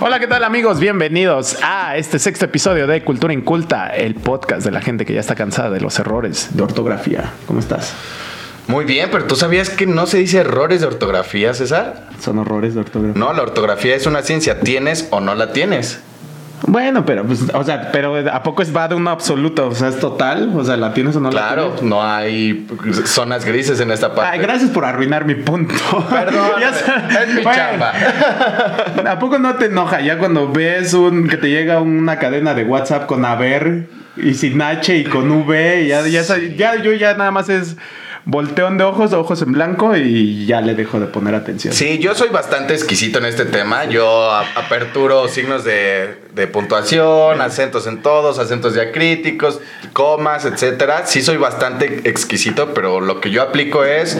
Hola, ¿qué tal amigos? Bienvenidos a este sexto episodio de Cultura Inculta, el podcast de la gente que ya está cansada de los errores de ortografía. ¿Cómo estás? Muy bien, pero ¿tú sabías que no se dice errores de ortografía, César? Son horrores de ortografía. No, la ortografía es una ciencia, tienes o no la tienes. Bueno, pero pues, o sea, pero ¿a poco es va de uno absoluto? O sea, es total, o sea, ¿la tienes o no la Claro, tienes? no hay zonas grises en esta parte. Ay, gracias por arruinar mi punto. Perdón, es mi Bueno, chamba. ¿A poco no te enoja ya cuando ves un que te llega una cadena de WhatsApp con haber y sin H y con V? Y ya, ya, ya yo ya nada más es volteón de ojos, ojos en blanco y ya le dejo de poner atención. Sí, yo soy bastante exquisito en este tema. Yo aperturo signos de, de puntuación, acentos en todos, acentos diacríticos, comas, etcétera. Sí soy bastante exquisito, pero lo que yo aplico es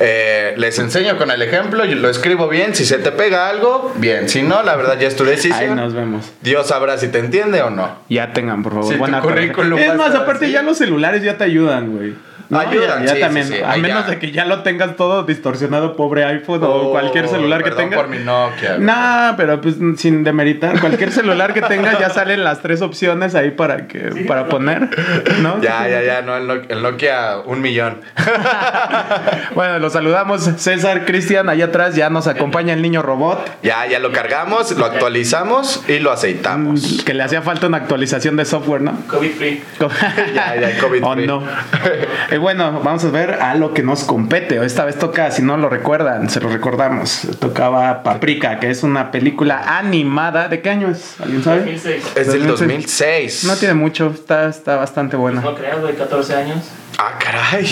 eh, les enseño con el ejemplo, yo lo escribo bien. Si se te pega algo, bien. Si no, la verdad ya es tu Ahí decisión. nos vemos. Dios sabrá si te entiende o no. Ya tengan, por favor. Tu buena currículum Es más, aparte así. ya los celulares ya te ayudan, güey. No, Ayudan, ya, ya sí, también. sí, sí, a ahí menos ya. de que ya lo tengas todo distorsionado, pobre iPhone o Oh, cualquier celular que tengas. por mi Nokia. No, pero pues sin demeritar, cualquier celular que tengas ya salen las tres opciones ahí para que para poner, ¿no? Ya, ya, ya, no, el Nokia, el Nokia un millón. Bueno, los saludamos César, Cristian, allá atrás ya nos acompaña el niño robot, Ya, ya lo cargamos, lo actualizamos y lo aceitamos. que le hacía falta una actualización de software, ¿no? COVID free. Ya, ya, COVID O free. no. Eh, bueno, vamos a ver a lo que nos compete. Esta vez toca, si no lo recuerdan, se lo recordamos. Tocaba Paprika, que es una película animada. ¿De qué año es? ¿Alguien sabe? 2006. Es del 2006. 2006. No tiene mucho, está, está bastante buena. No creas, de 14 años. Ah, caray.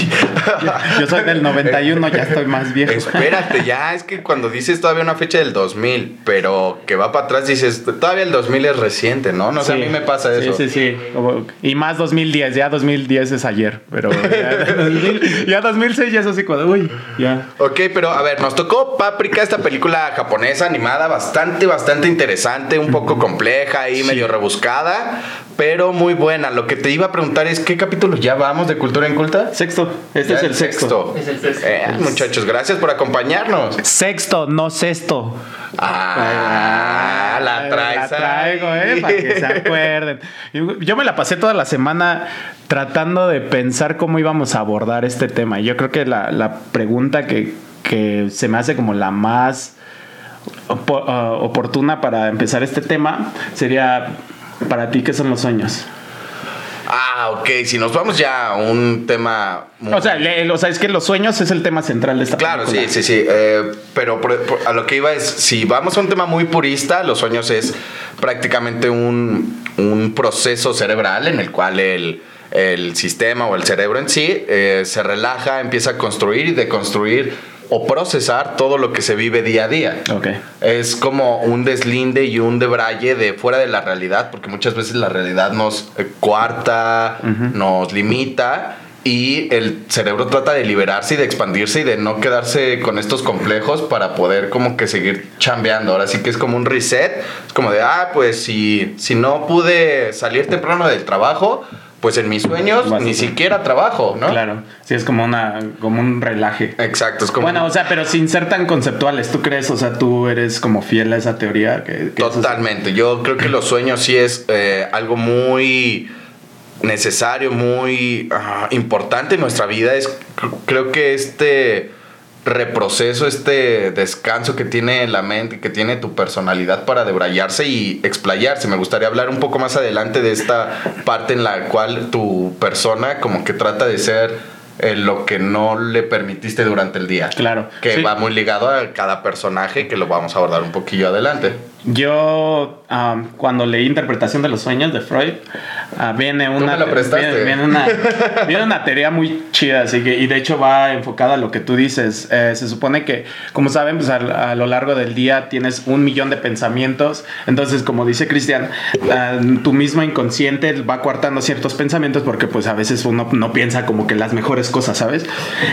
Yo soy del 91, ya estoy más viejo. Espérate, ya, es que cuando dices todavía una fecha del 2000, pero que va para atrás dices, todavía el 2000 es reciente, ¿no? No sé, a Sí. mí me pasa Sí, eso. sí, sí. Como- Y más 2010, ya 2010 es ayer, pero ya, 2000 ya 2006 ya es así de, uy, ya. Ok, pero a ver, nos tocó Paprika, esta película japonesa animada, bastante, bastante interesante, un poco compleja y medio rebuscada, pero muy buena. Lo que te iba a preguntar es, ¿qué capítulo ya vamos de Cultura Inculta? Sexto, este Ya es el sexto. Es el sexto. Eh, muchachos, gracias por acompañarnos. Sexto, no sexto. Ah, la traes. La traigo, ahí. eh, para que se acuerden. Y Yo me la pasé toda la semana tratando de pensar cómo íbamos a abordar este tema. Yo creo que la, la pregunta que, que se me hace como la más ah, oportuna para empezar este tema sería, para ti, ¿qué son los sueños? Ah, ok, si nos vamos ya a un tema... muy- O sea, le- o sea, es que los sueños es el tema central de esta Claro, sí, sí, sí. eh, pero por- por- a lo que iba es, si vamos a un tema muy purista, los sueños es prácticamente un, un proceso cerebral en el cual el, el sistema o el cerebro en sí eh, se relaja, empieza a construir y deconstruir o procesar todo lo que se vive día a día. Ok. Es como un deslinde y un debraye de fuera de la realidad, porque muchas veces la realidad nos eh, coarta, nos limita y el cerebro trata de liberarse y de expandirse y de no quedarse con estos complejos para poder como que seguir chambeando. Ahora sí que es como un reset, es como de, ah, pues si, si no pude salir temprano del trabajo, pues en mis sueños Vas ni siquiera trabajo, ¿no? Claro. Sí, es como, una, como un relaje. Exacto, es como... Bueno, o sea, pero sin ser tan conceptuales, ¿tú crees? O sea, tú eres como fiel a esa teoría. Que, que eso es- Totalmente. Yo creo que los sueños sí es eh, algo muy necesario, muy ah, importante en nuestra vida. Es, cr- creo que este reproceso, este descanso que tiene la mente, que tiene tu personalidad para debrayarse y explayarse. Me gustaría hablar un poco más adelante de esta parte en la cual tu persona como que trata de ser eh, lo que no le permitiste durante el día. Claro. Que Sí. va muy ligado a cada personaje que lo vamos a abordar un poquillo adelante. Yo, cuando leí Interpretación de los Sueños de Freud, ah, viene una. Viene, viene una, viene una teoría muy chida, así que, y de hecho va enfocada a lo que tú dices. Eh, se supone que, como saben, pues a, a lo largo del día tienes un millón de pensamientos. Entonces, como dice Cristian, ah, tu mismo inconsciente va coartando ciertos pensamientos porque, pues, a veces uno no piensa como que las mejores cosas, ¿sabes?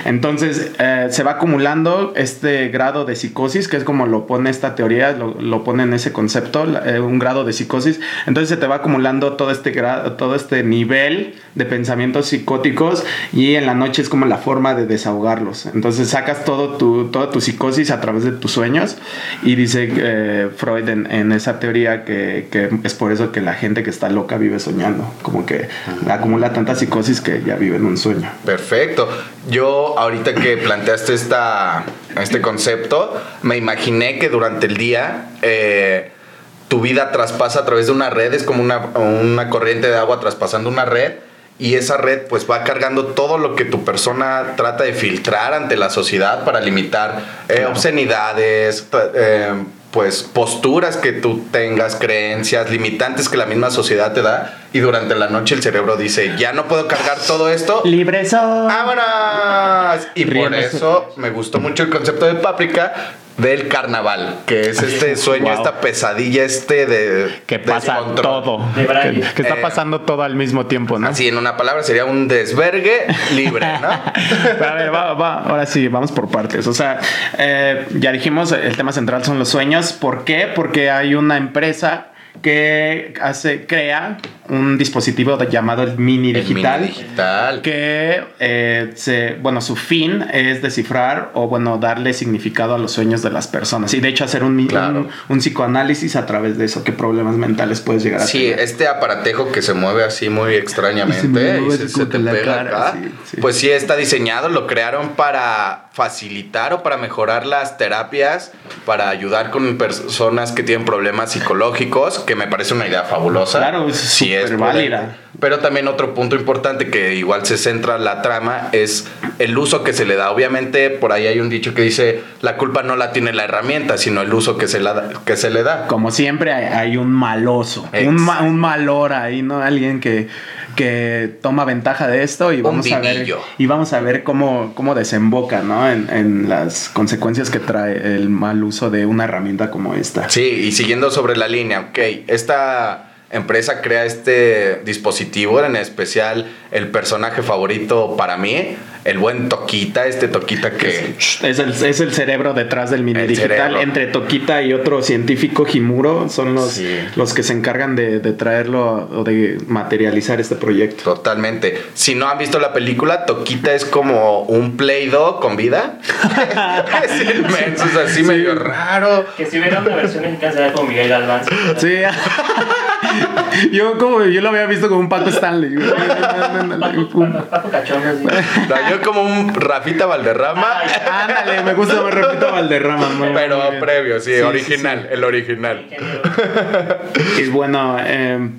Entonces, eh, se va acumulando este grado de psicosis, que es como lo pone esta teoría, lo, lo pone en ese concepto, eh, un grado de psicosis. Entonces se te va acumulando todo este, grado, todo este nivel de pensamientos psicóticos y en la noche es como la forma de desahogarlos. Entonces sacas todo tu, toda tu psicosis a través de tus sueños y dice eh, Freud en, esa teoría que, que, es por eso que la gente que está loca vive soñando, como que acumula tanta psicosis que ya vive en un sueño. Perfecto. Yo ahorita que planteaste esta, este concepto, me imaginé que durante el día... Eh, tu vida traspasa a través de una red, es como una, una corriente de agua traspasando una red y esa red pues va cargando todo lo que tu persona trata de filtrar ante la sociedad para limitar eh, obscenidades, eh, pues posturas que tú tengas, creencias, limitantes que la misma sociedad te da y durante la noche el cerebro dice, ya no puedo cargar todo esto. Libre soy. ¡Vámonos! Y por eso me gustó mucho el concepto de páprica del carnaval, que es este sueño, esta pesadilla, este de... Que pasa todo. Que, está eh, pasando todo al mismo tiempo, ¿no? Así, en una palabra sería un desvergue libre, ¿no? a ver, va, va, ahora sí, vamos por partes. O sea, eh, ya dijimos, el tema central son los sueños. ¿Por qué? Porque hay una empresa que hace, crea un dispositivo llamado el mini digital. mini digital. Que, eh, se, bueno, su fin es descifrar o, bueno, darle significado a los sueños de las personas. Y de hecho, hacer un, un, psicoanálisis a través de eso. ¿Qué problemas mentales puedes llegar a tener? Sí, este aparatejo que se mueve así muy extrañamente y se, te pega acá. Pues sí, está diseñado, lo crearon para facilitar o para mejorar las terapias, para ayudar con personas que tienen problemas psicológicos, que me parece una idea fabulosa. Claro, sí es válida. Pero también otro punto importante que igual se centra la trama es el uso que se le da. Obviamente por ahí hay un dicho que dice la culpa no la tiene la herramienta, sino el uso que se, la, que se le da. Como siempre hay, un maloso, un, un malor ahí, ¿no? Alguien que que toma ventaja de esto y vamos a ver y vamos a ver cómo, cómo desemboca ¿no? En, en, las consecuencias que trae el mal uso de una herramienta como esta. Sí, y siguiendo sobre la línea, ok, esta empresa crea este dispositivo, en especial el personaje favorito para mí, el buen Toquita, este Toquita que... Es el, es el cerebro detrás del mini digital. Entre Toquita y otro científico, Jimuro, son los, los que se encargan de, traerlo o de materializar este proyecto. Totalmente. Si no han visto la película, Toquita es como un Play-Doh con vida. es inmenso, es así medio raro. Que si hubiera una versión en casa con Miguel Galván. Sí. Yo como yo lo había visto como un Paco Stanley. Paco, Cachón. yo como un Rafita Valderrama. ándale, me gusta más Rafita Valderrama. Pero previo, sí, original, el original. Y bueno, eh,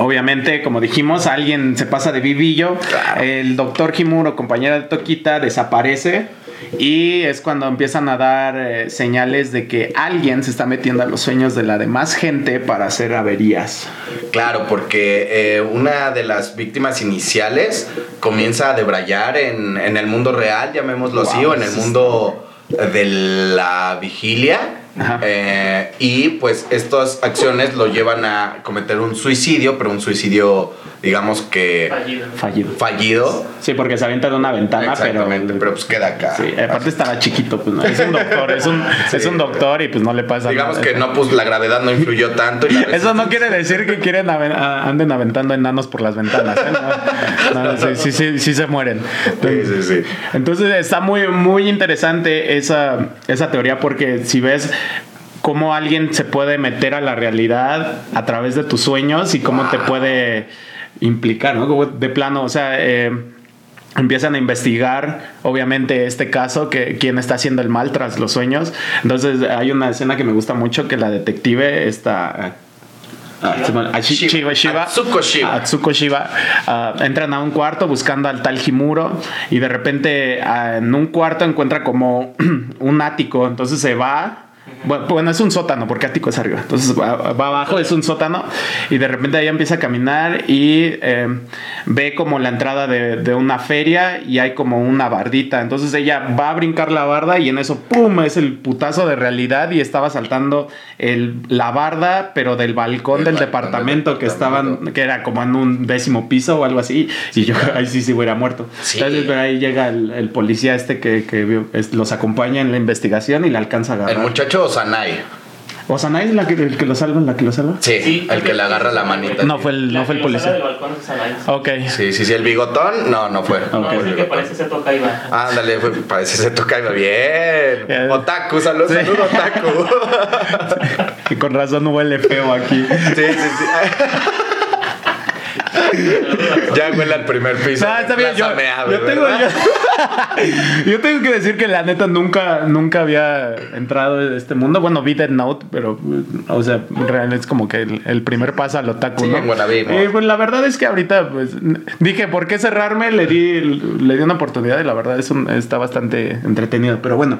Obviamente, como dijimos, alguien se pasa de vivillo. El doctor Kimuro, compañera de Toquita, desaparece y es cuando empiezan a dar eh, señales de que alguien se está metiendo a los sueños de la demás gente para hacer averías. Claro, porque eh, una de las víctimas iniciales comienza a debrayar en, el mundo real, llamémoslo así, o en el mundo de la vigilia. Eh, y pues estas acciones lo llevan a cometer un suicidio, pero un suicidio digamos que fallido. Fallido. Sí, porque se avienta de una ventana, pero pero pues queda acá. Sí, aparte estaba chiquito, pues no, es un doctor, es un, es un doctor y pues no le pasa digamos nada. Digamos que no pues la gravedad no influyó tanto Eso no quiere decir que quieren anden aventando enanos por las ventanas, ¿eh? sí, sí, sí, se mueren. sí, sí, Entonces está muy muy interesante esa esa teoría porque si ves cómo alguien se puede meter a la realidad a través de tus sueños y cómo te puede implicar, ¿no? de plano, o sea, eh, empiezan a investigar, obviamente, este caso, que quién está haciendo el mal tras los sueños. Entonces, hay una escena que me gusta mucho, que la detective está... Shiva, Atsuko Shiva. Ah, entran a un cuarto buscando al tal Himuro y de repente ah, en un cuarto encuentra como un ático, entonces se va bueno, es un sótano, porque ático es arriba. Entonces va, abajo, es un sótano. Y de repente ella empieza a caminar y em, ve como la entrada de, una feria y hay como una bardita. Entonces ella va a brincar la barda y en eso, ¡pum! Es el putazo de realidad y estaba saltando el, la barda, pero del balcón del departamento que estaban, que era como en un décimo piso o algo así. Y yo ahí sí, sí hubiera muerto. Entonces pero ahí llega el, policía este que, los acompaña en la investigación y le alcanza a agarrar. El muchacho Sanai. ¿O Sanai es la que, el que lo salva, la que lo salva? Sí, Sí, el que le agarra la manita. No fue el, La no fue el policía. del balcón es Sanay. Ok. Sí, sí, sí, el bigotón, no, no fue. No, Ok. es el que parece se toca y va. Ándale, fue- parece que se toca iba bien. Otaku, salud, Sí. salud, otaku. Y con razón huele feo aquí. Sí, sí, sí. ya huele al primer piso. No, está bien. Yo, yo tengo, yo, yo tengo que decir que la neta nunca, nunca había entrado en este mundo. Bueno, vi Dead Note, pero, o sea, real es como que el, el primer paso al otaku, Sí, ¿no? ¿no? Eh, pues la verdad es que ahorita, pues, dije, ¿por qué cerrarme? Le di, le di una oportunidad y la verdad es un- está bastante entretenido. Pero bueno,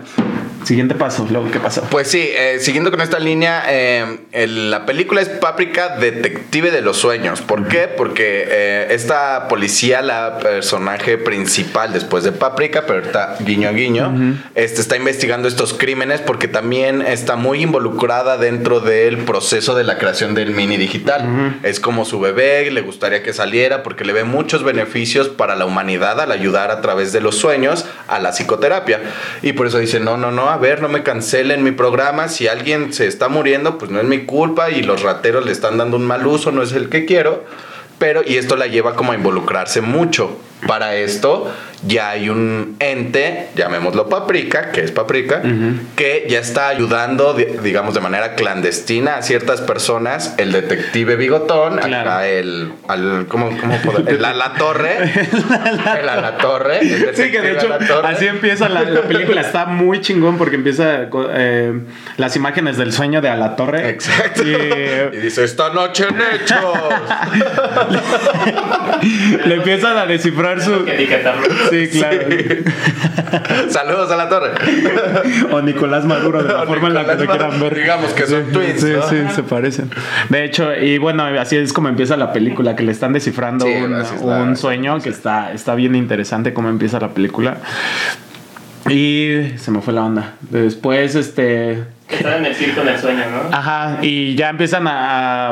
siguiente paso, luego, ¿qué pasó? Pues sí, eh, siguiendo con esta línea, eh, el- la película es Páprica Detective de los Sueños. ¿Por qué? Porque eh, esta policía, la personaje principal después de Páprica, pero ahorita guiño guiño, este, está investigando estos crímenes porque también está muy involucrada dentro del proceso de la creación del mini digital. Es como su bebé, le gustaría que saliera porque le ve muchos beneficios para la humanidad al ayudar a través de los sueños a la psicoterapia. Y por eso dice, no, no, no, a ver, no me cancelen mi programa. Si alguien se está muriendo, pues no es mi culpa y los rateros le están dando un mal uso, no es el que quiero. Pero, y esto la lleva como a involucrarse mucho. Para esto ya hay un ente, llamémoslo Paprika, que es Paprika, que ya está ayudando, di- digamos, de manera clandestina a ciertas personas. El detective Bigotón, Claro. acá el, al, ¿cómo, cómo poder- el a la torre, el a la torre, el Sí, que de hecho así empieza la, la película. Está muy chingón porque empieza eh, las imágenes del sueño de A la Torre. Exacto. Y, Y dice, esta noche en hechos. le empiezan a descifrar su. Que etiquetarlo. Sí, claro. Saludos a la torre. O Nicolás Maduro, de la O forma en la que lo quieran ver. Digamos que son Sí, twins, Sí, ¿no? sí, se parecen. De hecho, y bueno, así es como empieza la película, que le están descifrando un sueño que está, está bien interesante cómo empieza la película. Y se me fue la onda. Después, este. Que están en el circo en el sueño, ¿no? Ajá, y ya empiezan a,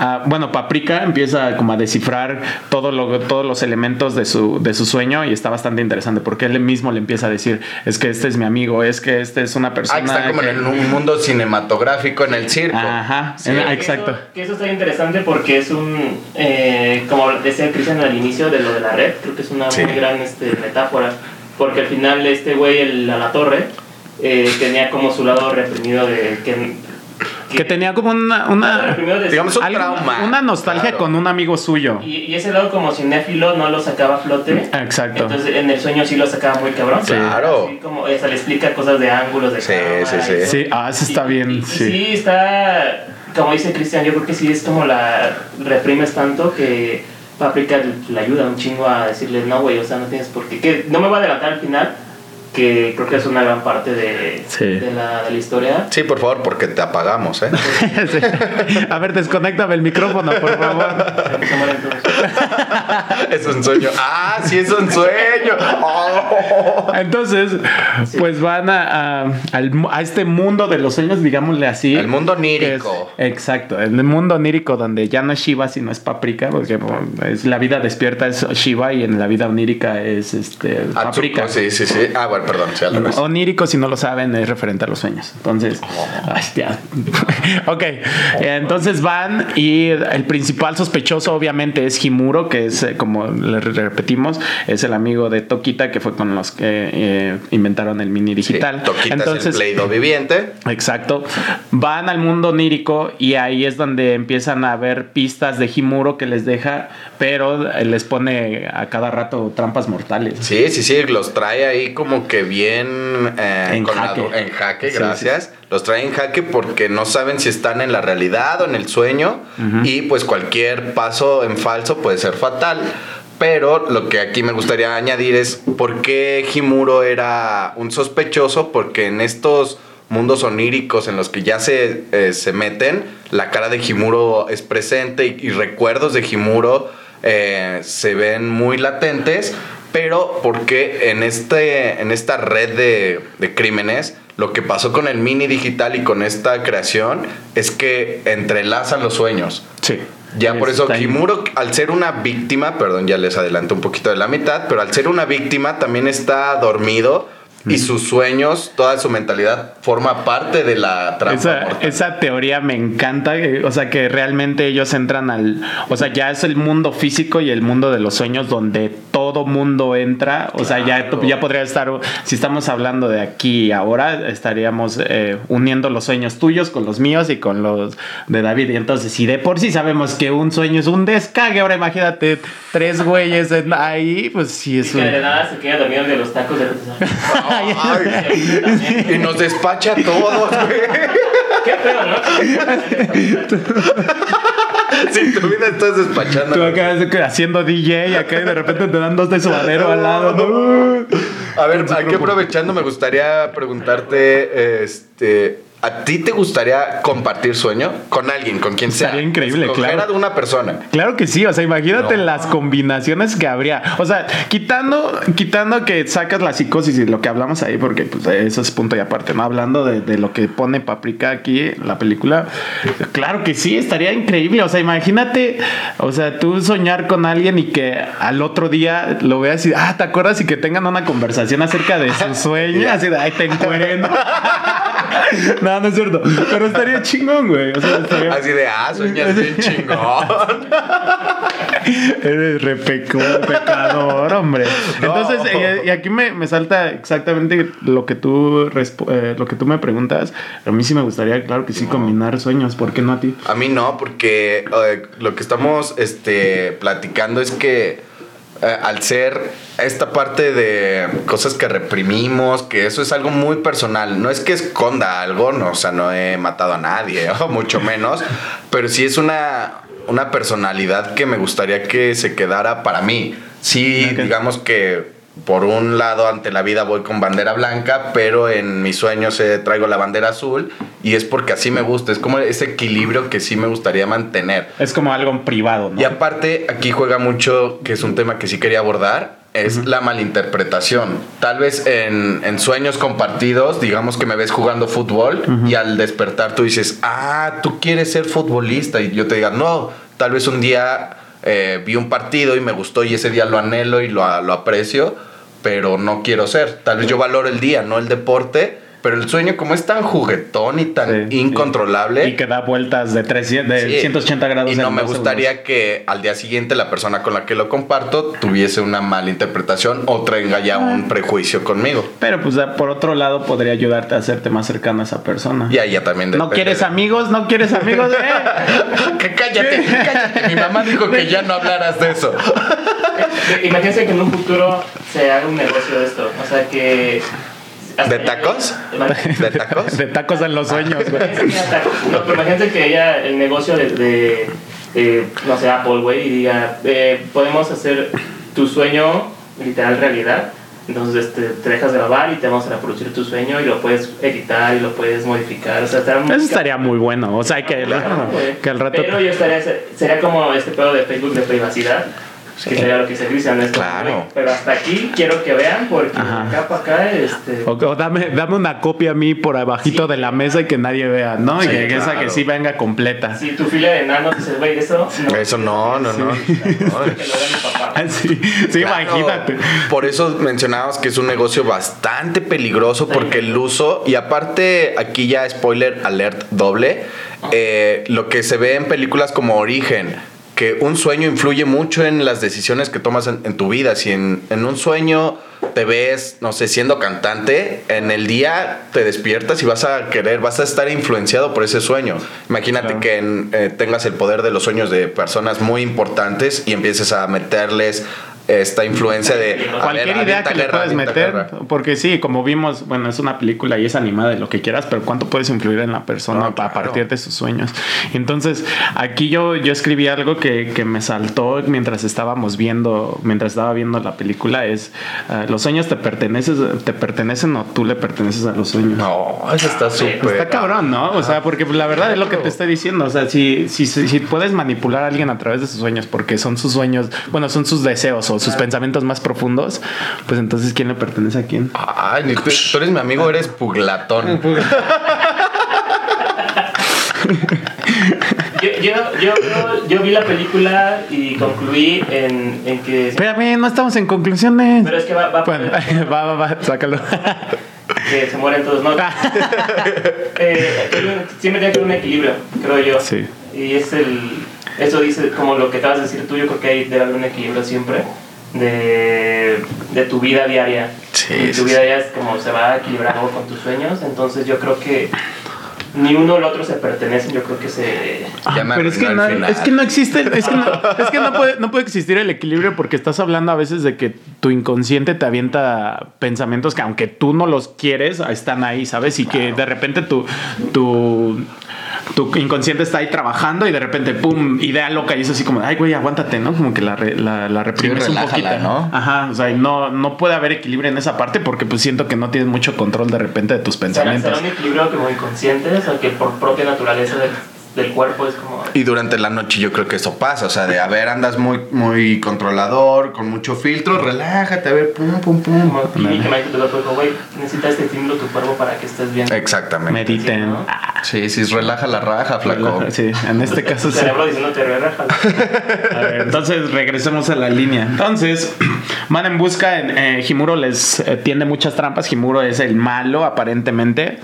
a- bueno, Paprika empieza como a descifrar todo lo, todos los elementos de su, de su sueño y está bastante interesante porque él mismo le empieza a decir, es que este es mi amigo, es que este es una persona... Ah, que está como que- en un mundo cinematográfico en el circo. Ajá, Sí. en- Que exacto. Eso, que eso está interesante porque es un, eh, como decía Cristian al inicio de lo de la red, creo que es una Sí. muy gran este, metáfora, porque al final este güey, el a la torre, eh, tenía como su lado reprimido de que... Que tenía como una... una Digamos, un algo- trauma. Una nostalgia Claro. con un amigo suyo. y, y ese lado como cinéfilo no lo sacaba a flote. Exacto. Entonces en el sueño sí lo sacaba muy cabrón. Sí. Claro. Así como esa le explica cosas de ángulos de Sí, cámara sí, sí. todo. Sí, ah, eso está Y- bien, y- y sí. sí, está, como dice Cristian, yo creo que sí es como la reprimes tanto que Paprika le ayuda un chingo a decirle, no, güey, o sea, no tienes por qué. Que no me voy a adelantar al final, que creo que es una gran parte de, Sí. de, la, de la historia. Sí, por favor, porque te apagamos, ¿eh? Sí. A ver, desconéctame el micrófono, por favor. Es un sueño. Ah, sí, es un sueño. Oh. Entonces, pues van a, a- al mu- a este mundo de los sueños, digámosle así. El mundo es- onírico. exacto, el mundo onírico donde ya no es Shiva, sino es Paprika, porque es la vida despierta es Shiva y en la vida onírica es este Paprika. Atsuko, sí, sí, sí. Ah, bueno, perdón, sí, al revés. Onírico, si no lo saben, es referente a los sueños. Entonces, ay, ya. ok, entonces van y el principal sospechoso obviamente es Himuro, que es, eh, como le re- repetimos, es el amigo de Tokita, que fue con los que eh, inventaron el mini digital. Sí, Toquita es el entonces, Play-Doh viviente. Exacto. Van al mundo onírico y ahí es donde empiezan a ver pistas de Himuro que les deja, pero eh, les pone a cada rato trampas mortales. Sí, sí, sí, los trae ahí como que bien eh, En con jaque. en jaque, Sí, gracias. Los trae en jaque porque no saben si están en la realidad o en el sueño y pues cualquier paso en falso puede ser fatal. Pero lo que aquí me gustaría añadir es por qué Himuro era un sospechoso, porque en estos mundos oníricos en los que ya se, eh, se meten, la cara de Himuro es presente y, y recuerdos de Himuro eh, se ven muy latentes, pero porque en, este, en esta red de, de crímenes, lo que pasó con el mini digital y con esta creación es que entrelazan los sueños. Sí. Ya por eso. Kimuro, al ser una víctima, perdón, ya les adelanto un poquito de la mitad, pero al ser una víctima también está dormido y sus sueños, toda su mentalidad forma parte de la trampa. Esa, teoría me encanta, eh, o sea que realmente ellos entran al, o sea ya es el mundo físico y el mundo de los sueños donde todo mundo entra, o sea ya, ya podría estar, si estamos hablando de aquí y ahora, estaríamos eh, uniendo los sueños tuyos con los míos y con los de David, y entonces si de por sí sabemos que un sueño es un descague, ahora imagínate tres güeyes en- ahí, pues sí Y es que de nada se queda dormido de los tacos de Ay, y nos despacha a todos, güey. Qué feo, ¿no? Si tu vida estás despachando. Tú acá haciendo DJ y acá de repente te dan dos de suadero al lado. ¿no? A ver, aquí aprovechando, me gustaría preguntarte, este, ¿a ti te gustaría compartir sueño con alguien, con quien sea? Estaría increíble, Escoger claro. de una persona. Claro que sí, o sea, imagínate No. las combinaciones que habría. O sea, quitando, quitando que sacas la psicosis y lo que hablamos ahí, porque pues, eso es punto y aparte, ¿no? Hablando de, de lo que pone Paprika aquí en la película, claro que sí, estaría increíble. O sea, imagínate, o sea, tú soñar con alguien y que al otro día lo veas y, ah, ¿te acuerdas? Y que tengan una conversación acerca de su sueño, así de, ay, te encueren. no, no es cierto. Pero estaría chingón, güey. O sea, estaría- Así de, ah, sueñas bien chingón. Eres re pecador, hombre. No. Entonces, y aquí me, me salta exactamente lo que tú eh, lo que tú me preguntas. A mí sí me gustaría, claro que sí, combinar sueños. ¿Por qué no a ti? A mí no, porque eh, lo que estamos este, platicando es que eh, al ser esta parte de cosas que reprimimos, que eso es algo muy personal, no es que esconda algo, no, o sea, no he matado a nadie, o mucho menos, pero sí es una, una personalidad que me gustaría que se quedara para mí. Sí, digamos que por un lado ante la vida voy con bandera blanca, pero en mis sueños eh, traigo la bandera azul y es porque así me gusta, es como ese equilibrio que sí me gustaría mantener. Es como algo privado, ¿no? Y aparte, aquí juega mucho, que es un tema que sí quería abordar, es la malinterpretación. Tal vez en, en sueños compartidos, digamos que me ves jugando fútbol y al despertar tú dices, ah, tú quieres ser futbolista. Y yo te diga, no, tal vez un día eh, vi un partido y me gustó y ese día lo anhelo y lo, lo aprecio, pero no quiero ser. Tal vez yo valoro el día, no el deporte. Pero el sueño, como es tan juguetón y tan Sí, incontrolable, Y que da vueltas de, 300, de Sí. 180 grados. Y no en me gustaría segundos. que al día siguiente la persona con la que lo comparto tuviese una mala interpretación o tenga ya un prejuicio conmigo. Pero pues por otro lado podría ayudarte a hacerte más cercano a esa persona. Y ahí ya también ¿No quieres amigos? ¿No quieres amigos? Eh. Que cállate, cállate. Mi mamá dijo que ya no hablaras de eso. Imagínense que en un futuro se haga un negocio de esto. O sea que. hasta ¿De tacos? ¿De tacos? De tacos en los sueños, güey. No, pero imagínense que ella, el negocio de, de, de, no sé, Apple, güey, y diga, eh, podemos hacer tu sueño literal realidad. Entonces este, te dejas grabar y te vamos a reproducir tu sueño y lo puedes editar y lo puedes modificar. O sea, estará muy- Eso estaría muy bueno. O sea, que, Claro, güey. que. Pero yo estaría, sería como este pedo de Facebook de privacidad. Que sería lo que se Cristian. Claro. Pero hasta aquí quiero que vean porque Ajá. acá para acá, este. O, o dame, dame una copia a mí por abajito Sí. de la mesa y que nadie vea, ¿no? y Sí, que, esa que sí venga completa. Si tu fila de enanos dices, güey, eso. No, Eso no, no, no. Que lo vea mi papá. Sí, sí Claro. imagínate. Por eso mencionábamos que es un negocio bastante peligroso porque el uso, y aparte aquí ya spoiler alert doble, eh, lo que se ve en películas como Origen, que un sueño influye mucho en las decisiones que tomas en, en tu vida. Si en, en un sueño te ves, no sé, siendo cantante, en el día te despiertas y vas a querer, vas a estar influenciado por ese sueño. Imagínate Claro. que en- eh, tengas el poder de los sueños de personas muy importantes y empieces a meterles esta influencia de ver, Cualquier idea que le guerra, puedes meter, guerra. porque sí, como vimos, bueno, es una película y es animada de lo que quieras, pero cuánto puedes influir en la persona No, a partir de sus sueños. Entonces, aquí yo, yo escribí algo que, que me saltó mientras estábamos viendo, mientras estaba viendo la película, es eh, los sueños te pertenecen, te pertenecen o tú le perteneces a los sueños. No, eso está súper. Está cabrón, ¿no? O sea, porque la verdad es lo que te estoy diciendo. O sea, si, si, si, si puedes manipular a alguien a través de sus sueños, porque son sus sueños, bueno, son sus deseos o sus pensamientos más profundos, pues entonces, ¿quién le pertenece a quién? Ay, ni tú, tú eres mi amigo, eres puglatón. Yo, yo, yo, yo, yo vi la película y concluí en, en que... Espérame, no estamos en conclusiones. Pero es que va, va, Bueno, va, va, va, sácalo. que se mueren todos, ¿no? eh, siempre tiene que haber un equilibrio, creo yo. Sí. Y es el... Eso dice, como lo que acabas de decir tú, yo creo que hay, haber un equilibrio siempre de, de tu vida diaria. Sí, y tu sí, vida ya es como se va equilibrando con tus sueños, entonces yo creo que ni uno o el otro se pertenecen, yo creo que se... Ya me Pero es que, no, es que no existe, es que, no, es que no, puede, no puede existir el equilibrio porque estás hablando a veces de que tu inconsciente te avienta pensamientos que aunque tú no los quieres, están ahí, ¿sabes? Y que de repente tu, tu, tu inconsciente está ahí trabajando y de repente, pum, idea loca y es así como, ay, güey, aguántate, ¿no? Como que la, re- la, la reprimes un relájala, poquito. ¿no? Ajá, o sea, no, no puede haber equilibrio en esa parte porque pues siento que no tienes mucho control de repente de tus Será, pensamientos. será un equilibrio como inconsciente, o sea, que por propia naturaleza del, del cuerpo es como... Y durante la noche yo creo que eso pasa, o sea, de a ver, andas muy, muy controlador, con mucho filtro, relájate, a ver, pum, pum, pum. Como químicamente tu cuerpo dijo, güey, necesitas este estímulo tu cuerpo para que estés bien. Exactamente. Mediten. Sí, ¿no? Ah, Sí, sí, relaja la raja, flaco. Sí, en este caso sí. cerebro diciéndote, relájalo. A ver, entonces regresemos a la línea. Entonces, van en busca. En, eh, Himuro les eh, tiende muchas trampas. Himuro es el malo, aparentemente.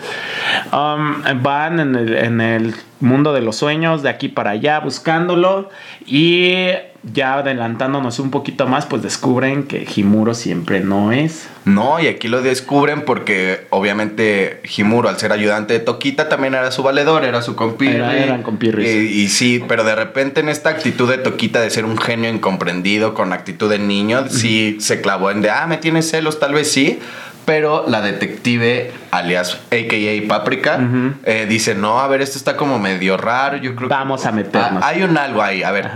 Um, van en el, en el mundo de los sueños, de aquí para allá, buscándolo. Y ya adelantándonos un poquito más, pues descubren que Himuro siempre no es. No, y aquí lo descubren porque obviamente Himuro, al ser ayudante de Toquita, también era su valedor, era su compirri. Era- eran compirris. Y, y sí, pero de repente en esta actitud de Toquita de ser un genio incomprendido, con actitud de niño, sí se clavó en de, ah, me tienes celos, tal vez sí. Pero la detective, alias AKA Paprika, eh, dice, no, a ver, esto está como medio raro, yo creo que... Vamos a meternos. Ah, hay un algo ahí, a ver,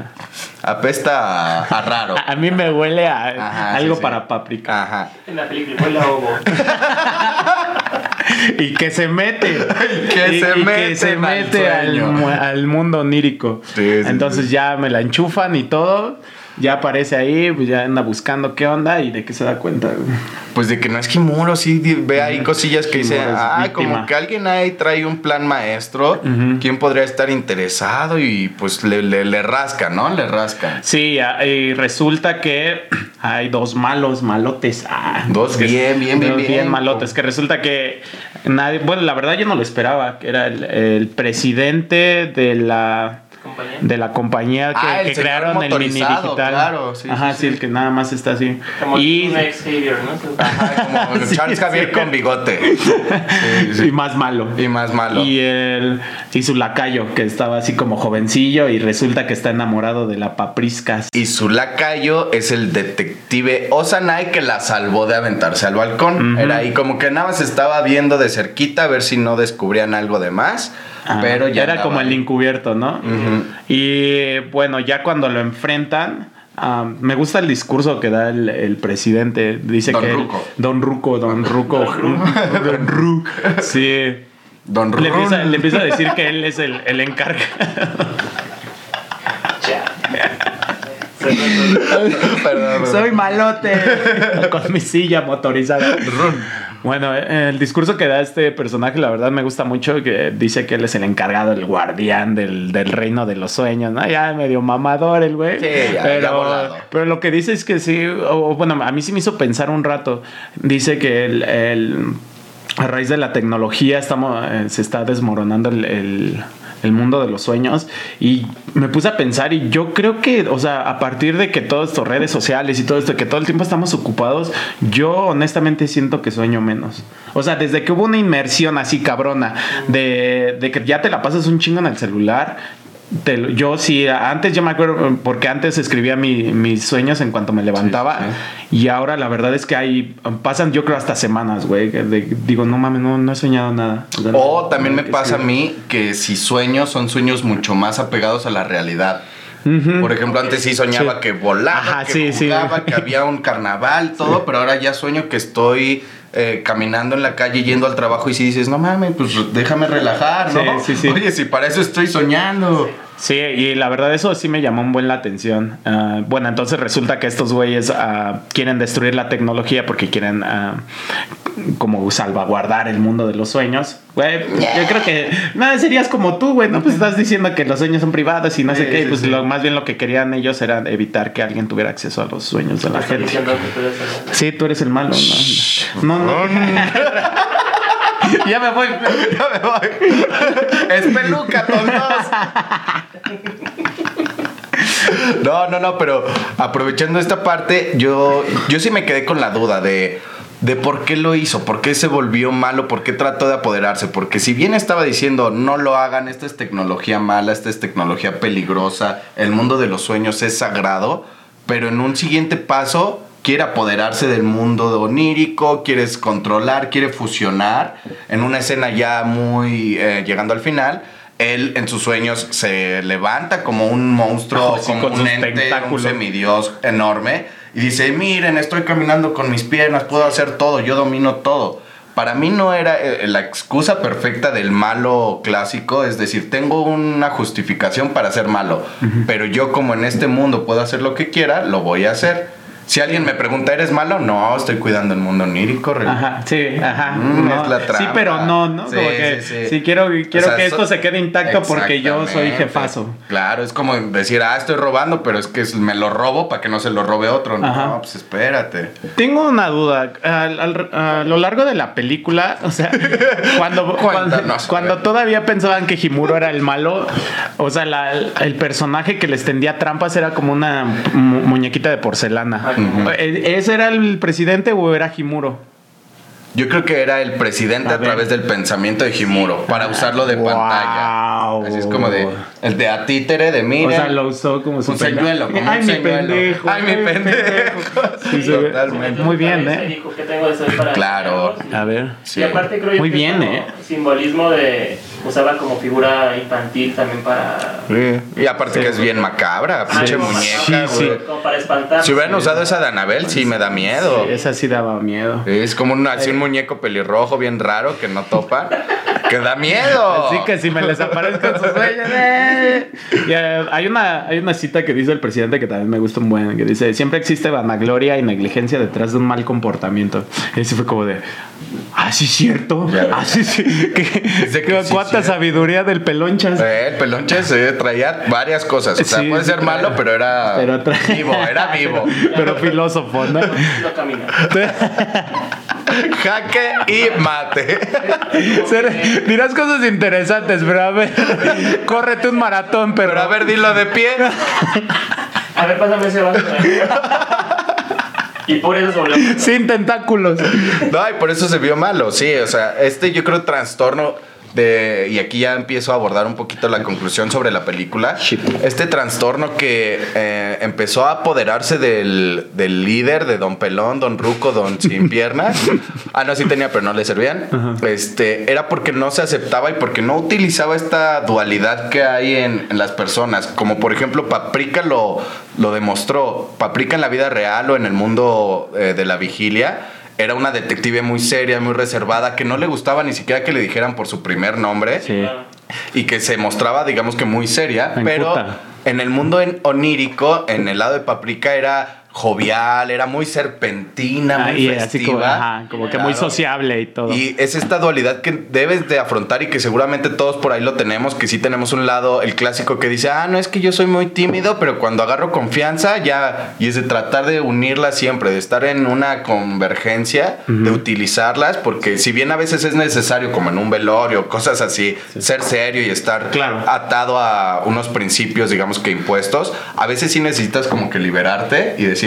apesta a, a raro. A, a mí me huele a Ajá, algo sí, sí. para paprika. Ajá. En la película, huele a ovo. y que se mete. que Y- se y meten que se mete al, mundo onírico. Sí, sí, Entonces sí. ya me la enchufan y todo. Ya aparece ahí, pues ya anda buscando qué onda y de qué se da cuenta. güey. Pues de que no es Kimuro, sí ve ahí cosillas que dice, ah, como que alguien ahí trae un plan maestro, Ujú. ¿quién podría estar interesado? Y pues le, le, le rasca, ¿no? Le rasca. Sí, y resulta que hay dos malos, malotes. Ah, Dos que- bien, bien, bien, dos bien. malotes. Que resulta que nadie, bueno, la verdad yo no lo esperaba, que era el, el presidente de la Compañía. de la compañía que, Ah, que crearon el mini digital. claro, sí, Ajá, sí, sí, sí. el que nada más está así. Como y, un Xavier, ¿no? Ajá, como Sí, Charles Javier sí. con bigote. Sí, sí. y más malo. Y más malo. Y, el, y su lacayo, que estaba así como jovencillo y resulta que está enamorado de la papriscas. Y su lacayo es el detective Osanai que la salvó de aventarse al balcón. Ujú. Era ahí como que nada más estaba viendo de cerquita a ver si no descubrían algo de más. Ah, pero ya Era andaba como el encubierto, ¿no? Y bueno, ya cuando lo enfrentan, me gusta el discurso que da el, el presidente. Dice Don que él- Ruco. Don Ruco, Don Ruco. Don Ruco. Sí. Don Le Run. empieza, le empieza a decir que él es el, el encargado. Ya. Perdón, perdón. Soy malote. Con mi silla motorizada. Bueno, eh, el discurso que da este personaje, la verdad me gusta mucho, que dice que él es el encargado, el guardián del, del reino de los sueños, ¿no? Ya medio mamador el güey. Sí, ya- pero, pero lo que dice es que sí, o, bueno, a mí sí me hizo pensar un rato. Dice que el, el- a raíz de la tecnología estamos, eh, se está desmoronando el, el- el mundo de los sueños y me puse a pensar y yo creo que, o sea, a partir de que todas estas redes sociales y todo esto, que todo el tiempo estamos ocupados, yo honestamente siento que sueño menos. O sea, desde que hubo una inmersión así cabrona de, de que ya te la pasas un chingo en el celular. Te lo- yo sí, antes yo me acuerdo, porque antes escribía mi- mis sueños en cuanto me levantaba. Y ahora la verdad es que hay, pasan yo creo hasta semanas, güey. Digo, no mames, no, no he soñado nada. sea, O no- también no, me pasa a mí que si sueño son sueños mucho más apegados a la realidad. Por ejemplo, antes sí soñaba Sí. que volaba, Ajá, que sí, sí. jugaba, que había un carnaval, todo, pero ahora ya sueño que estoy eh, caminando en la calle yendo al trabajo y si dices, no mames, pues déjame relajar, ¿no? Sí, sí, sí. Oye, si para eso estoy soñando. Sí, y la verdad eso sí me llamó un buen la atención. Ah, bueno, entonces resulta que estos güeyes ah, quieren destruir la tecnología porque quieren ah, como salvaguardar el mundo de los sueños. Güey, yo creo que no, serías como tú, güey, ¿no? Pues estás diciendo que los sueños son privados y no sé qué. sí, pues sí. lo, más bien lo que querían ellos era evitar que alguien tuviera acceso a los sueños de la Estás gente. diciendo que tú eres el- Sí, tú eres el malo, ¿no? No, no. ya me voy. Ya me voy. Es peluca, tontos. No, no, no, pero aprovechando esta parte, yo, yo sí me quedé con la duda de, de por qué lo hizo, por qué se volvió malo, por qué trató de apoderarse. Porque si bien estaba diciendo no lo hagan, esta es tecnología mala, esta es tecnología peligrosa, el mundo de los sueños es sagrado, pero en un siguiente paso quiere apoderarse del mundo onírico, quiere controlar, quiere fusionar. En una escena ya muy eh, llegando al final, él en sus sueños se levanta como un monstruo, Sí, como con un ente, un semidios enorme. Y dice, miren, estoy caminando con mis piernas, puedo hacer todo, yo domino todo. Para mí no era eh, la excusa perfecta del malo clásico, es decir, tengo una justificación para ser malo, pero yo como en este mundo puedo hacer lo que quiera, lo voy a hacer. Si alguien me pregunta, ¿eres malo? No, estoy cuidando el mundo onírico. Ajá, sí, ajá. Mm, no. es la Sí, trampa. pero no, ¿no? Sí, como que sí, sí. sí, quiero, quiero O sea, que esto so- se quede intacto porque yo soy jefazo. Claro, es como decir, ah, estoy robando, pero es que me lo robo para que no se lo robe otro. Ajá. No, pues espérate. Tengo una duda. Al- al- a lo largo de la película, o sea, cuando, cuando, todavía pensaban que Himuro era el malo, o sea, la- el personaje que les tendía trampas era como una mu- muñequita de porcelana. ¿E- ¿Ese era el presidente o era Himuro? Yo creo que era el presidente A través del pensamiento de Himuro para usarlo de Wow. pantalla. Así es como de el de a títere de miren. O sea, lo usó como su Un señuelo, como Ay, un mi señuelo. pendejo. Ay, mi pendejo. Sí, Totalmente. Muy bien, ¿eh? dijo, ¿qué tengo de ser para Claro. A ver. Sí. Y aparte creo yo Muy que bien, es ¿eh? Simbolismo de usaba como figura infantil también para Sí. Y aparte que es bien macabra, pinche Ah, como muñeca, Sí, como para espantar. Si hubieran usado esa de Anabel, sí me da miedo. Esa sí daba miedo. Es como un, así un muñeco pelirrojo bien raro que no topa. que da miedo. Así que si me les aparezco en sus sueños. ¡eh! Y, eh, hay, una, hay una cita que dice el presidente que también me gusta un buen, que dice, siempre existe vanagloria y negligencia detrás de un mal comportamiento. Y así fue como de, ah, sí, cierto. Ah, sí, sí. Que- Dice que sí, ¿Cuánta cierto. sabiduría del pelonchas? Eh, el pelonche se traía varias cosas. O sea, Sí, puede sí, ser claro. malo, pero era Pero tra- vivo, era vivo. Pero filósofo, ¿no? No camina. Jaque y mate. Ser- dirás cosas interesantes, pero a ver, córrete un maratón, pero, Pero a ver, dilo de pie. A ver, pásame ese vaso. y por eso sin tentáculos. No, y por eso se vio malo, sí. O sea, este yo creo trastorno de. Y aquí ya empiezo a abordar un poquito la conclusión sobre la película. Este trastorno que eh, empezó a apoderarse del, del líder de Don Pelón, Don Ruco, Don Sin Piernas. ah, no, sí tenía, pero no le servían. Este, era porque no se aceptaba y porque no utilizaba esta dualidad que hay en, en las personas. Como por ejemplo, Paprika lo, lo demostró. Paprika en la vida real o en el mundo eh, de la vigilia era una detective muy seria, muy reservada, que no le gustaba ni siquiera que le dijeran por su primer nombre Sí. y que se mostraba, digamos que muy seria, pero puta. en el mundo en- onírico, en el lado de Paprika era jovial, era muy serpentina, muy y así como, festiva. ajá, como que muy sociable y todo. Y es esta dualidad que debes de afrontar y que seguramente todos por ahí lo tenemos, que sí tenemos un lado, el clásico que dice, ah, no es que yo soy muy tímido, pero cuando agarro confianza ya, y es de tratar de unirlas siempre, de estar en una convergencia, de utilizarlas, porque si bien a veces es necesario, como en un velorio, cosas así, ser serio y estar Claro. atado a unos principios, digamos que impuestos, a veces sí necesitas como que liberarte y decir,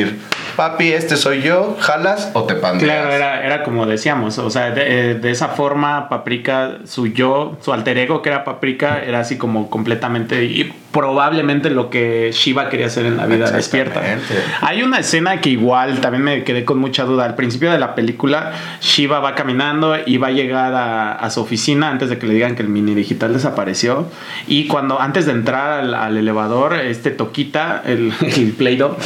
papi, este soy yo, jalas o te pandeas. Claro, era, era como decíamos, o sea, de, eh, de esa forma Paprika, su yo, su alter ego que era Paprika, era así como completamente y probablemente lo que Shiva quería hacer en la vida despierta. Hay una escena que igual también me quedé con mucha duda. Al principio de la película, Shiva va caminando y va a llegar a, a su oficina antes de que le digan que el mini digital desapareció. Y cuando antes de entrar al, al elevador, este Toquita, el, el Play-Doh,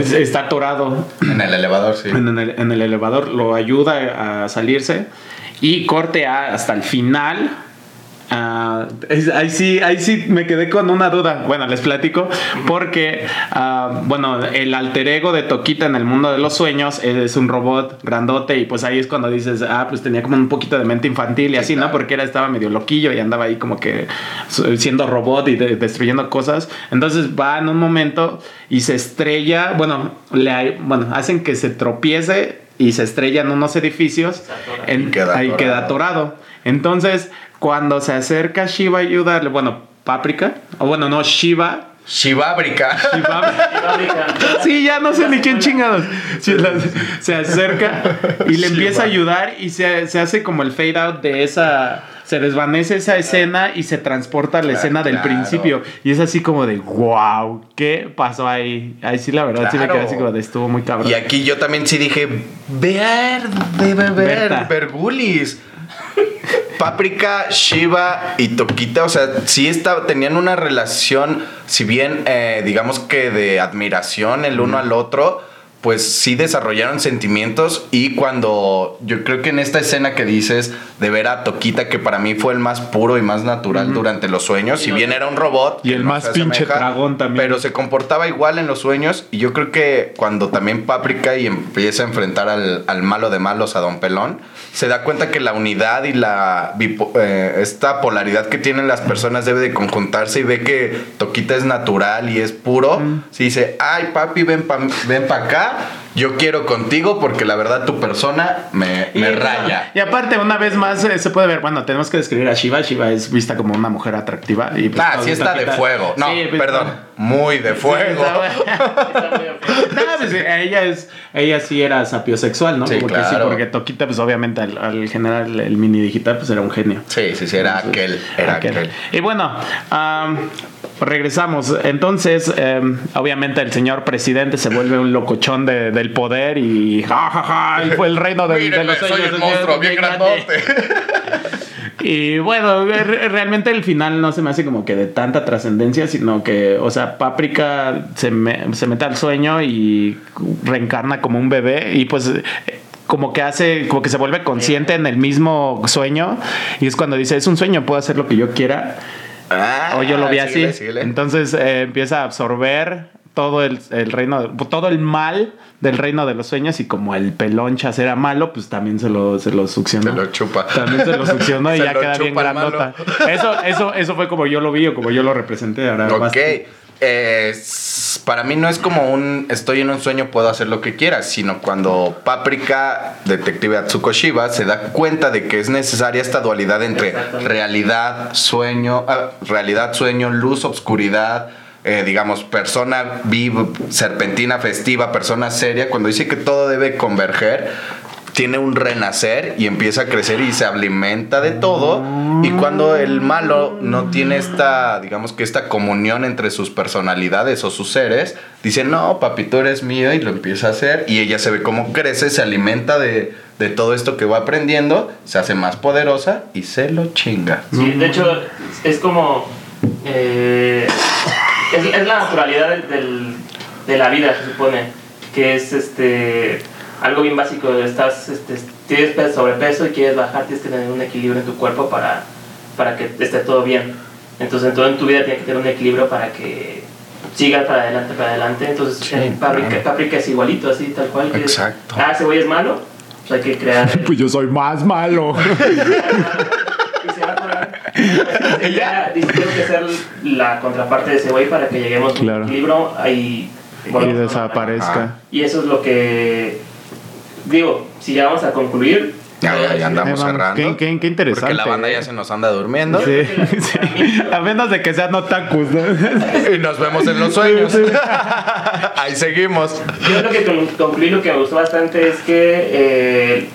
es- está atorado En el elevador, sí. en el, en el elevador, lo ayuda a salirse y corte a- hasta el final. Es- ahí sí, ahí sí me quedé con una duda. Bueno, les platico porque, ah, bueno, el alter ego de Toquita en el mundo de los sueños es un robot grandote y pues ahí es cuando dices, ah, pues tenía como un poquito de mente infantil y así, ¿no? Porque era, estaba medio loquillo y andaba ahí como que siendo robot y de- destruyendo cosas. Entonces va en un momento y se estrella, bueno, le, bueno, hacen que se tropiece y se estrella en unos edificios. atora. En- Y queda ahí queda atorado. atorado. Entonces, cuando se acerca Shiva a ayudarle, bueno, Paprika, o bueno, no, Shiva. Shivabrica. Shiva Fábrica. sí, ya no sé ni quién chingados. Se acerca y le empieza a ayudar y se, se hace como el fade out de esa. Se desvanece esa escena y se transporta a la Claro, escena del claro. principio. Y es así como de, wow, ¿qué pasó ahí? Ahí sí, la verdad, sí me quedé así como de, estuvo muy cabrón. Y aquí yo también sí dije, ver, debe ver, Berta. Vergulis. Paprika, Shiva y Toquita, o sea, sí estaba, tenían una relación, si bien eh, digamos que de admiración el uno al otro, pues sí desarrollaron sentimientos y cuando yo creo que en esta escena que dices de ver a Toquita, que para mí fue el más puro y más natural durante los sueños, si bien era un robot. Y el no más pinche asemeja, dragón también. Pero se comportaba igual en los sueños y yo creo que cuando también Paprika y empieza a enfrentar al, al malo de malos, a Don Pelón, se da cuenta que la unidad y la eh, esta polaridad que tienen las personas debe de conjuntarse y ve que Toquita es natural y es puro. Se dice, ay papi, ven pa, ven pa acá, back yo quiero contigo porque la verdad tu persona me, me Y- raya. Y aparte, una vez más eh, se puede ver, bueno, tenemos que describir a Shiva. Shiva es vista como una mujer atractiva. Y pues, Ah, sí está de fuego. No, Sí, pues, perdón, muy de sí, fuego. Está. No, pues, ella es ella sí era sapiosexual, ¿no? Sí, porque sí, claro. porque Toquita pues obviamente al, al generar el, mini digital pues era un genio. Sí, sí, sí, era aquel, era Aquel. aquel. Y bueno, am, regresamos. Entonces, em, obviamente el señor presidente se vuelve un locochón de- del poder y ja, ja, ja, y fue el reino de, de Mírenme, los soy el monstruo, bien grandote. Y bueno, re- realmente el final no se me hace como que de tanta trascendencia, sino que, o sea, Paprika se, me- se mete al sueño y reencarna como un bebé y pues eh, como que hace, como que se vuelve consciente en el mismo sueño y es cuando dice, es un sueño, puedo hacer lo que yo quiera. Ah, O yo lo vi síguele, así. síguele. Entonces eh, empieza a absorber todo el, el reino, todo el mal del reino de los sueños y como el pelonchas era malo, pues también se lo, se lo succionó. Se lo chupa. También se lo succionó y Se ya queda bien grandota. Eso, eso, eso fue como yo lo vi o como yo lo representé. Ahora Ok. eh, para mí no es como un estoy en un sueño, puedo hacer lo que quiera, sino cuando Paprika, detective Atsuko Shiba, se da cuenta de que es necesaria esta dualidad entre realidad, sueño, ah, realidad, sueño, luz, obscuridad. Eh, digamos, persona viva, serpentina, festiva, persona seria, cuando dice que todo debe converger, tiene un renacer y empieza a crecer y se alimenta de todo. Y cuando el malo no tiene esta, digamos que esta comunión entre sus personalidades o sus seres, dice, no, papi, tú eres mío y lo empieza a hacer. Y ella se ve cómo crece, se alimenta de, de todo esto que va aprendiendo, se hace más poderosa y se lo chinga. Sí, de hecho, es como. eh, es, es la naturalidad del, del- de la vida, se supone. Que es este algo bien básico. Estás, este, tienes pe- sobrepeso y quieres bajar, tienes que tener un equilibrio en tu cuerpo para, para que esté todo bien. Entonces, en todo en tu vida tiene que tener un equilibrio para que sigas para adelante, para adelante. Entonces, Sí, Paprika, claro. Paprika es igualito, así, tal cual. Que Exacto. Ah, ese güey es malo. Pues hay que crear. Pues yo soy más malo. Y se va a. Dice, tengo que ser la contraparte de ese güey para que lleguemos a un Claro. equilibrio ahí y desaparezca. Y eso es lo que digo, si ya vamos a concluir. Ya, ya, ya andamos Eh, cerrando. qué- qué- qué interesante, Porque la banda ya se nos anda durmiendo. Sí, sí. A menos de que sean otakus, ¿no? Y nos vemos en los sueños. Ahí seguimos. Yo creo que con- concluí lo que me gustó bastante es que eh,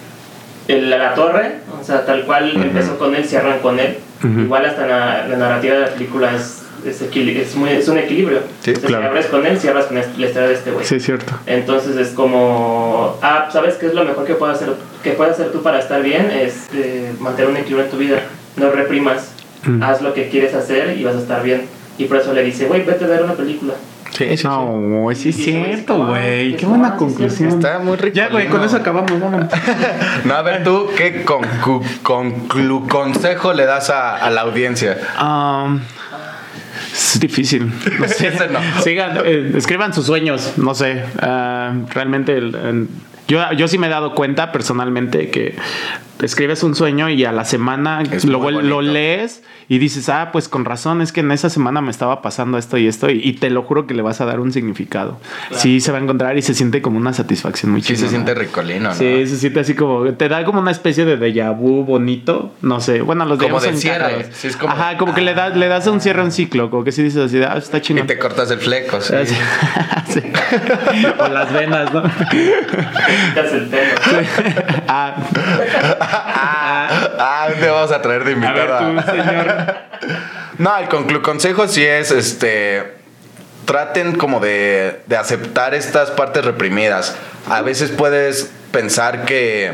el- la torre, o sea, tal cual Ujú. empezó con él, cierran con él. Igual hasta la, la narrativa de la película es, es, es, muy- es un equilibrio. Sí, claro. Si abres con él, cierras con este- la historia de este güey. Sí, cierto. Entonces es como, ah, ¿sabes qué es lo mejor que puedes hacer, que puedes hacer tú para estar bien? Es eh, mantener un equilibrio en tu vida. No reprimas. Haz lo que quieres hacer y vas a estar bien. Y por eso le dice, güey, vete a ver una película. Sí, sí, sí. No, sí es cierto, "Ah, güey. Qué buena conclusión. cierto". Está muy rico. Ya, güey, con eso acabamos, vámonos. No, a ver tú, ¿qué concu- conclu- consejo le das a, a la audiencia? Um, es difícil. No sé. Ese no. Sigan, eh, escriban sus sueños. No sé. Ah, realmente, el- el- yo, yo sí me he dado cuenta personalmente que escribes un sueño y a la semana lo, lo lees y dices, ah, pues con razón, es que en esa semana me estaba pasando esto y esto. Y, y te lo juro que le vas a dar un significado. Sí, se va a encontrar y se siente como una satisfacción muy Sí se siente ricolino, ¿no? Sí, se siente así como, te da como una especie de déjà vu bonito, no sé, bueno, los Como déjà vu de son cierre, cagados. sí, es como- Ajá, como que le, das le das un cierre a un ciclo, como que si dices así, ah, está Y chingón. te cortas el fleco, sí. Sí. o las venas, ¿no? Quitas el pelo. ah, Ah, ah, te vamos a traer de a ver invitado. tú, señor. No, el consejo sí es, este, traten como de, de aceptar estas partes reprimidas. A veces puedes pensar que,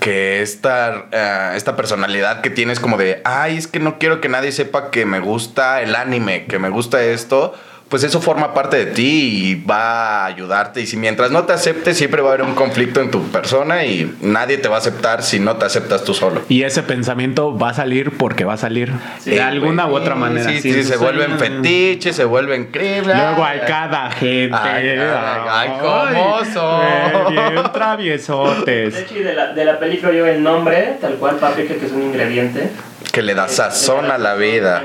que esta, eh, esta personalidad que tienes como de, ay, es que no quiero que nadie sepa que me gusta el anime, que me gusta esto. Pues eso forma parte de ti y va a ayudarte. Y si mientras no te aceptes, siempre va a haber un conflicto en tu persona y nadie te va a aceptar si no te aceptas tú solo. Y ese pensamiento va a salir porque va a salir. Sí, de alguna u otra manera. Sí, Sí, se vuelven fetiches, se vuelven creepy. Luego a cada gente. Ay, ay, ay, cómo son. eh, Bien De traviesotes. hecho, y de la, de la película yo el nombre, tal cual, paprika, que es un ingrediente. Que le da sazón a la vida.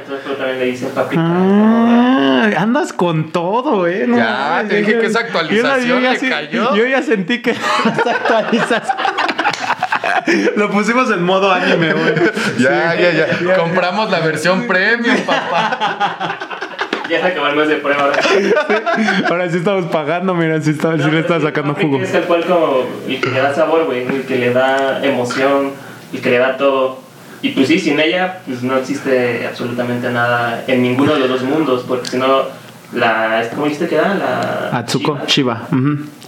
Ah, andas con todo, eh. No Ya, mames, te dije yo- que esa yo actualización ya le sí- cayó. Yo ya sentí que las actualizaciones. Lo pusimos en modo anime, güey. Ya, Sí. ya, ya. Compramos la versión premium, papá. Ya se acabó el mes de prueba ahora. Ahora sí estamos pagando, mira, sí, está, sí le está sacando jugo. Es tal cual como el que le da sabor, güey, el que le da emoción, el que le da todo. Y pues sí, sin ella, pues no existe absolutamente nada en ninguno de los dos mundos, porque si no, la. ¿Cómo dijiste que era? La. Atsuko Chiva.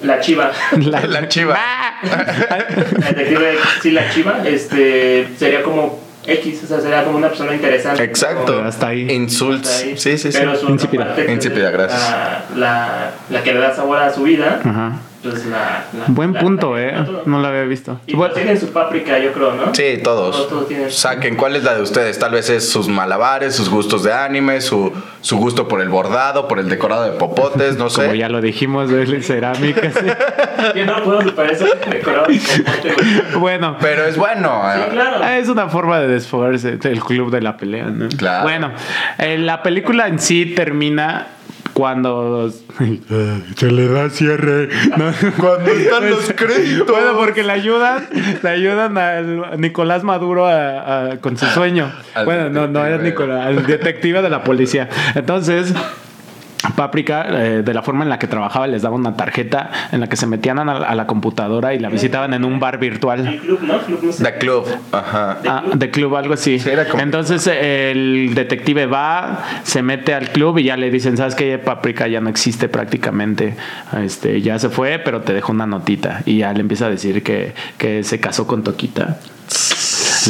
La chiva. La chiva. La detective, sí, la chiva, este, sería como X, o sea, sería como una persona interesante. Exacto. Hasta ahí. Insults. Hasta ahí. Sí, sí, sí. Pero su Insípida. parte, que es Insípida, gracias. La, la, la que le da sabor a su vida, Ajá. Pues la. la- Buen la- punto, la- eh. No lo había visto. Y Bueno, pues tienen su páprica, yo creo, ¿no? Sí, todos. Todos, todos tienen. Saquen cuál es la de ustedes. Tal vez es sus malabares, sus gustos de anime, su, su gusto por el bordado, por el decorado de popotes, no como sé. ya lo dijimos, de cerámica. sí. Yo no puedo superar eso decorado con popote, güey. Bueno. Pero es bueno. Sí, eh. claro. Ah, Es una forma de desfogarse del club de la pelea, ¿no? Claro. Bueno, eh, la película en sí termina cuando se le da cierre. ¿no? Cuando están los créditos. Bueno, porque le ayudan, le ayudan a Nicolás Maduro a- a- con su sueño. Al bueno, no, no era. Nicolás, al detective de la policía. Entonces. Paprika, eh, de la forma en la que trabajaba, les daba una tarjeta en la que se metían a la, a la computadora y la visitaban en un bar virtual. El club, ¿no? Club, no sé. The Club. Ajá. ¿De Ah, club? de club, algo así. Sí, era como- Entonces el detective va, se mete al club y ya le dicen, ¿sabes qué? Paprika ya no existe prácticamente. Este, ya se fue, pero te dejó una notita. Y ya le empieza a decir que, que se casó con Toquita.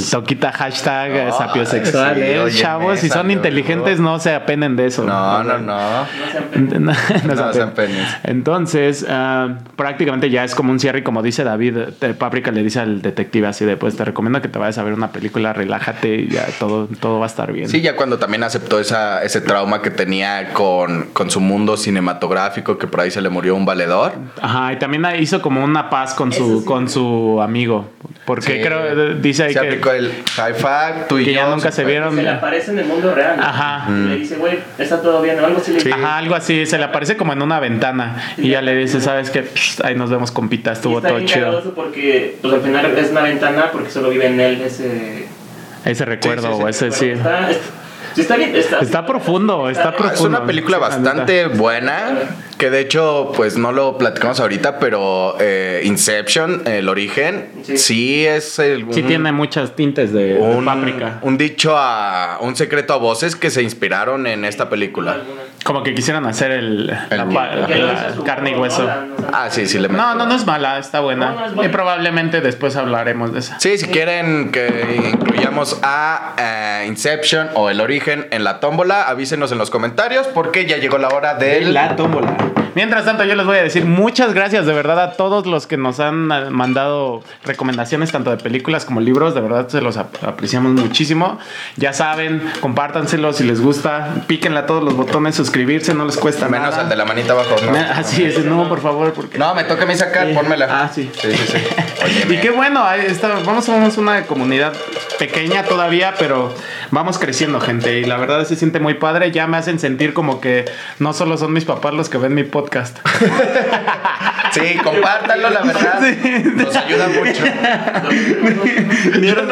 Toquita hashtag eh, Ay, sapiosexual, sí, ¿eh? oye, Chavos, si son inteligentes, no se apenen de eso. No, no, no. No. No, no No se apenen. Entonces, ah, prácticamente ya es como un cierre y como dice David, Paprika le dice al detective así de, pues te recomiendo que te vayas a ver una película, relájate y ya todo, todo va a estar bien. Sí, ya cuando también aceptó esa, ese trauma que tenía con, con su mundo cinematográfico, que por ahí se le murió un valedor. Ajá, y también hizo como una paz con su, sí. con su amigo. Porque Sí. creo, eh, dice ahí Se que, el high five, tú y que yo. ya nunca se vieron. Se le aparece en el mundo real. Ajá. Y le dice, güey, está todo bien, o algo así le dice. Ajá, algo así, se le aparece como en una ventana y ya le dice, ¿sabes qué? Ahí nos vemos compita, Y estuvo está todo bien chido. porque, pues al final es una ventana porque solo vive en él ese. Ese recuerdo, sí, sí, o ese sí. Está, sí, está bien. Está, Está profundo, está Ah, Es profundo. una película Sí, la bastante buena, que de hecho, pues no lo platicamos ahorita, pero eh, Inception, el origen, sí, Sí. es el, Sí un- tiene muchas tintes de, de un, páprica. un dicho a un secreto a voces que se inspiraron en esta película. Como que quisieran hacer el, la, la carne y hueso. Ah, sí, sí le No, no, no es mala, está buena. No, no es buena. Y probablemente después hablaremos de esa. Sí, si quieren que incluyamos a eh, Inception o El Origen en la tómbola, avísenos en los comentarios porque ya llegó la hora del... La tómbola. Mientras tanto, yo les voy a decir muchas gracias de verdad a todos los que nos han eh, mandado recomendaciones tanto de películas como libros. De verdad se los ap- apreciamos muchísimo. Ya saben, compártanselo si les gusta. Píquenle a todos los botones, suscribirse, no les cuesta Menos nada. al de la manita abajo, ¿no? Así es, no, por favor, porque. No, me toca a mí sacar, pónmela. Ah, sí. Sí, sí, sí. Y qué bueno, está, vamos, somos una comunidad pequeña todavía, pero vamos creciendo, gente. Y la verdad se siente muy padre. Ya me hacen sentir como que no solo son mis papás los que ven mi podcast. Sí, compártanlo, la verdad. Nos ayuda mucho. ni, eres,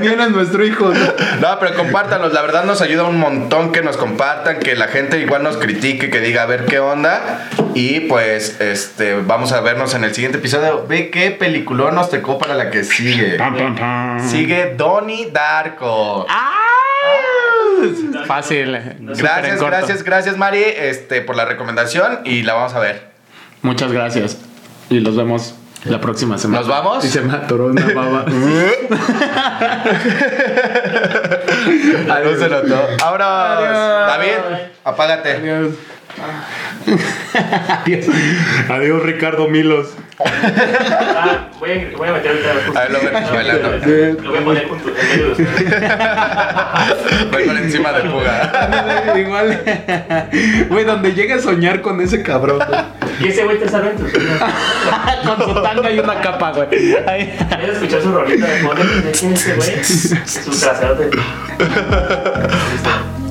ni eres nuestro hijo. ¿no? No, pero compártanos, la verdad nos ayuda un montón que nos compartan, que la gente igual nos critique, que diga a ver qué onda. Y pues, este, vamos a vernos en el siguiente episodio. Ve qué peliculón nos tocó para la que sigue. Pam, pam, pam. Sigue Donnie Darko. ¡Ah! Fácil. en Gracias, gracias, gracias Mari, este, por la recomendación y la vamos a ver. Muchas gracias. Y los vemos la próxima semana. ¿Nos vamos? Y se me atoró una baba. Adiós. se notó. Ahora. David, apágate. Adiós. Adiós. Adiós, Ricardo Milos. Ah, voy a, voy a meter ahorita. A ver, lo ven bailando. Lo voy a poner junto en medio. Voy por encima de Puga. Igual. Güey, donde llegue a soñar con ese cabrón. Y ese güey te sabe en tus sueños. con su tanga y una capa, güey. Ahí. ¿Quieres escuchar su rolita de fondo? ¿Quién es ese güey? Su trasero de.